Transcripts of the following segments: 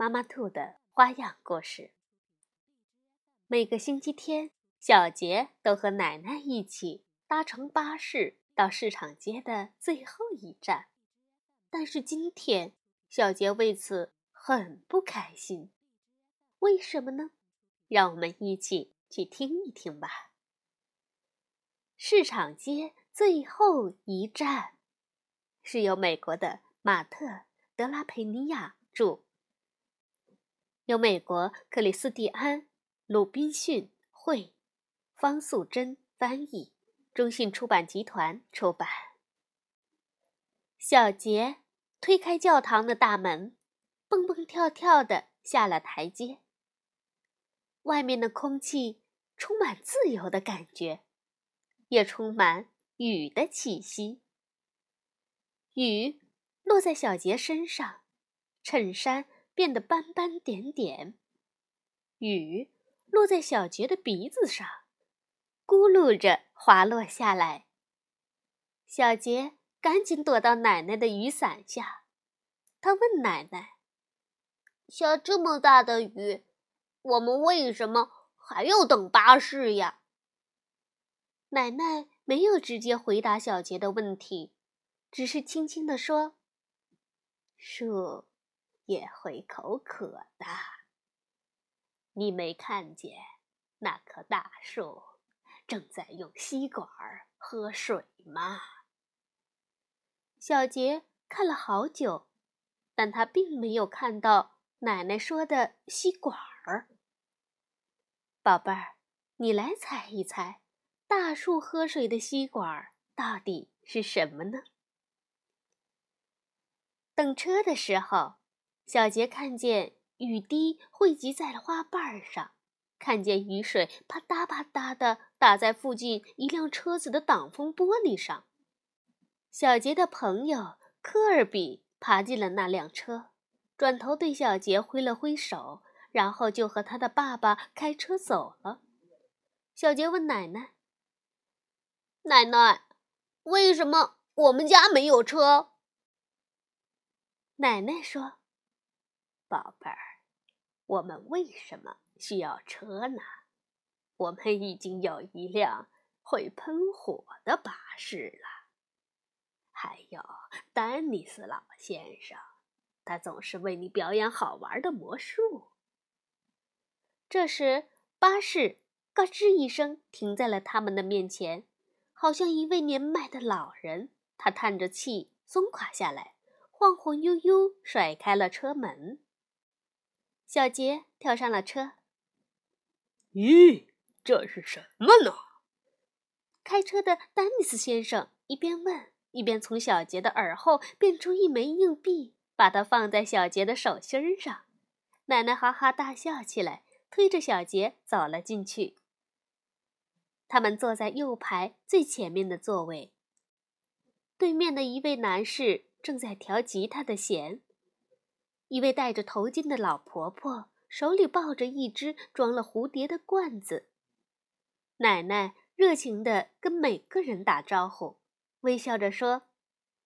妈妈兔的花样故事。每个星期天，小杰都和奶奶一起搭乘巴士到市场街的最后一站。但是今天，小杰为此很不开心。为什么呢？让我们一起去听一听吧。市场街最后一站，是由美国的马特·德拉佩尼亚著。由美国克里斯蒂安·鲁滨逊绘，方素珍翻译，中信出版集团出版。小杰推开教堂的大门，蹦蹦跳跳的下了台阶。外面的空气充满自由的感觉，也充满雨的气息。雨落在小杰身上，衬衫。变得斑斑点点，雨落在小杰的鼻子上，咕噜着滑落下来。小杰赶紧躲到奶奶的雨伞下，他问奶奶：“下这么大的雨，我们为什么还要等巴士呀？”奶奶没有直接回答小杰的问题，只是轻轻地说：“树。”也会口渴的。你没看见那棵大树正在用吸管喝水吗？小杰看了好久，但他并没有看到奶奶说的吸管儿。宝贝儿，你来猜一猜，大树喝水的吸管到底是什么呢？等车的时候。小杰看见雨滴汇集在了花瓣上，看见雨水啪嗒啪嗒的打在附近一辆车子的挡风玻璃上。小杰的朋友科尔比爬进了那辆车，转头对小杰挥了挥手，然后就和他的爸爸开车走了。小杰问奶奶：“奶奶，为什么我们家没有车？”奶奶说。宝贝儿，我们为什么需要车呢？我们已经有一辆会喷火的巴士了，还有丹尼斯老先生，他总是为你表演好玩的魔术。这时，巴士咯吱一声停在了他们的面前，好像一位年迈的老人。他叹着气，松垮下来，晃晃悠悠甩开了车门。小杰跳上了车。咦，这是什么呢？开车的丹尼斯先生一边问，一边从小杰的耳后变出一枚硬币，把它放在小杰的手心上。奶奶哈哈大笑起来，推着小杰走了进去。他们坐在右排最前面的座位。对面的一位男士正在调吉他的弦。一位戴着头巾的老婆婆手里抱着一只装了蝴蝶的罐子。奶奶热情地跟每个人打招呼，微笑着说：“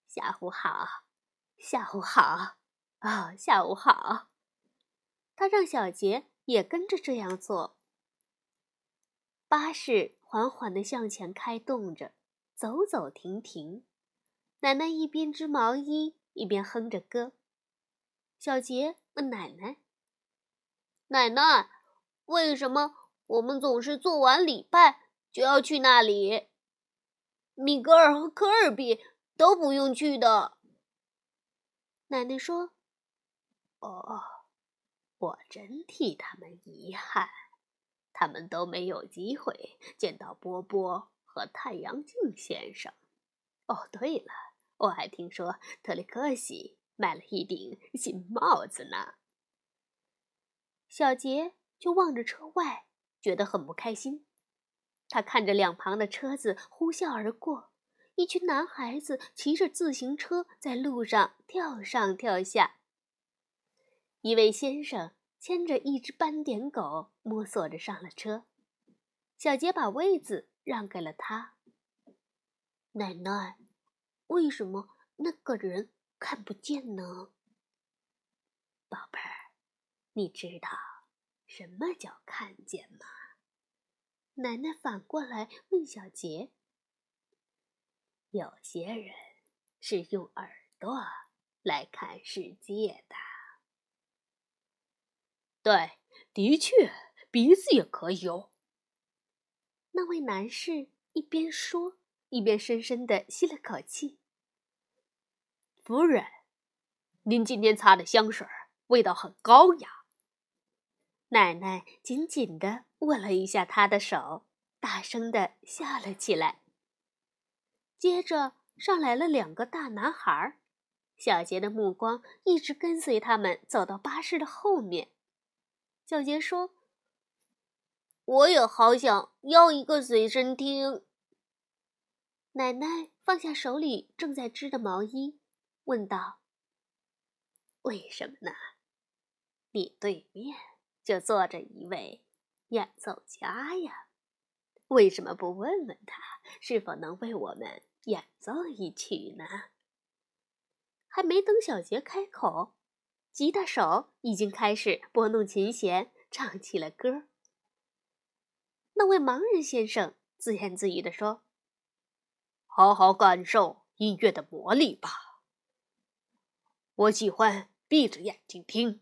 下午好，下午好，哦，下午好。”她让小杰也跟着这样做。巴士缓缓地向前开动着，走走停停。奶奶一边织毛衣，一边哼着歌。小杰问奶奶：“奶奶，为什么我们总是做完礼拜就要去那里？米格尔和科尔比都不用去的。”奶奶说：“哦，我真替他们遗憾，他们都没有机会见到波波和太阳镜先生。哦，对了，我还听说特里克西。”买了一顶新帽子呢。小杰就望着车外，觉得很不开心。他看着两旁的车子呼啸而过，一群男孩子骑着自行车在路上跳上跳下。一位先生牵着一只斑点狗，摸索着上了车。小杰把位子让给了他。奶奶，为什么那个人看不见呢？宝贝儿，你知道什么叫看见吗？奶奶反过来问小杰：“有些人是用耳朵来看世界的。”对，的确，鼻子也可以哦。那位男士一边说，一边深深的吸了口气。夫人，您今天擦的香水味道很高雅。奶奶紧紧地握了一下他的手，大声地笑了起来。接着上来了两个大男孩，小杰的目光一直跟随他们走到巴士的后面。小杰说：“我也好想要一个随身听。”奶奶放下手里正在织的毛衣，问道：“为什么呢？你对面？”就坐着一位演奏家呀，为什么不问问他是否能为我们演奏一曲呢？还没等小杰开口，吉他手已经开始拨弄琴弦，唱起了歌。那位盲人先生自言自语地说：“好好感受音乐的魔力吧，我喜欢闭着眼睛听。”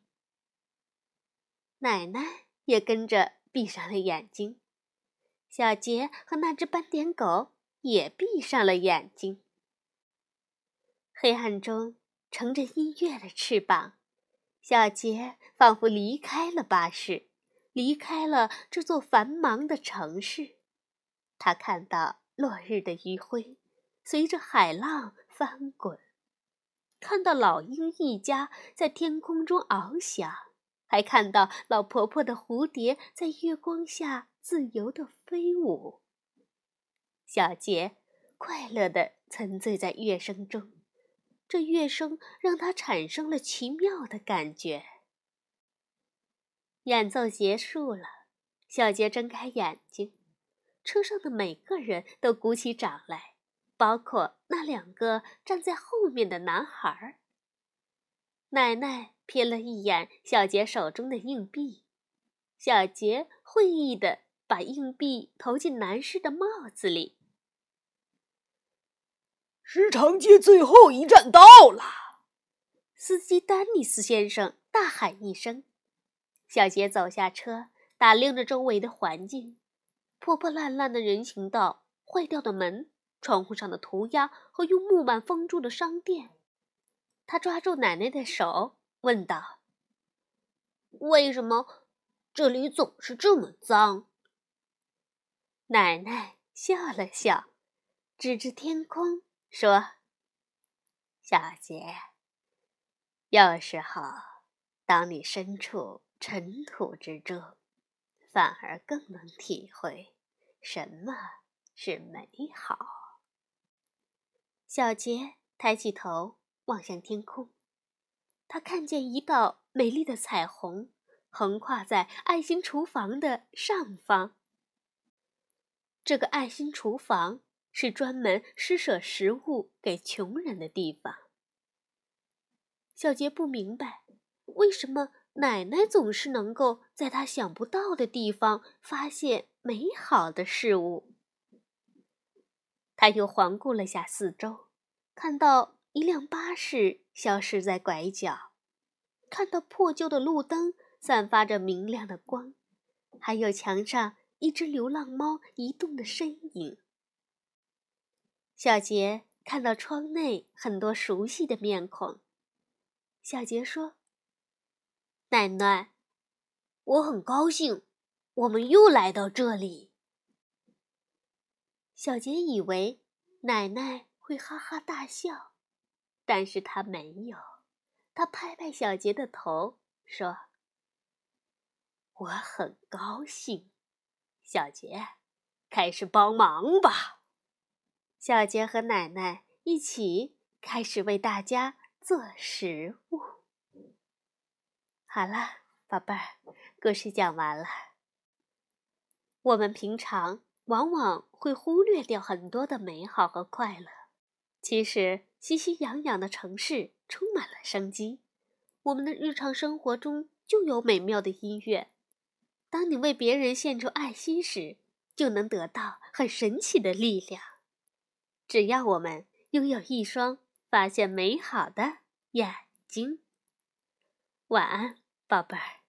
奶奶也跟着闭上了眼睛，小杰和那只斑点狗也闭上了眼睛。黑暗中，乘着音乐的翅膀，小杰仿佛离开了巴士，离开了这座繁忙的城市。他看到落日的余晖随着海浪翻滚，看到老鹰一家在天空中翱翔。还看到老婆婆的蝴蝶在月光下自由的飞舞。小杰快乐地沉醉在乐声中，这乐声让他产生了奇妙的感觉。演奏结束了，小杰睁开眼睛，车上的每个人都鼓起掌来，包括那两个站在后面的男孩。奶奶。瞥了一眼小杰手中的硬币，小杰会意的把硬币投进男士的帽子里。市场街最后一站到了，司机丹尼斯先生大喊一声。小杰走下车，打量着周围的环境：破破烂烂的人行道、坏掉的门、窗户上的涂鸦和用木板封住的商店。他抓住奶奶的手。问道：“为什么这里总是这么脏？”奶奶笑了笑，指着天空说：“小杰，有时候，当你身处尘土之中，反而更能体会什么是美好。”小杰抬起头望向天空。他看见一道美丽的彩虹横跨在爱心厨房的上方。这个爱心厨房是专门施舍食物给穷人的地方。小杰不明白，为什么奶奶总是能够在他想不到的地方发现美好的事物。他又环顾了下四周，看到。一辆巴士消失在拐角，看到破旧的路灯散发着明亮的光，还有墙上一只流浪猫移动的身影。小杰看到窗内很多熟悉的面孔。小杰说：“奶奶，我很高兴，我们又来到这里。”小杰以为奶奶会哈哈大笑。但是他没有，他拍拍小杰的头，说：“我很高兴。小杰，开始帮忙吧。小杰和奶奶一起开始为大家做食物。好了，宝贝儿，故事讲完了。我们平常往往会忽略掉很多的美好和快乐。其实，熙熙攘攘的城市充满了生机。我们的日常生活中就有美妙的音乐。当你为别人献出爱心时，就能得到很神奇的力量。只要我们拥有一双发现美好的眼睛。晚安，宝贝儿。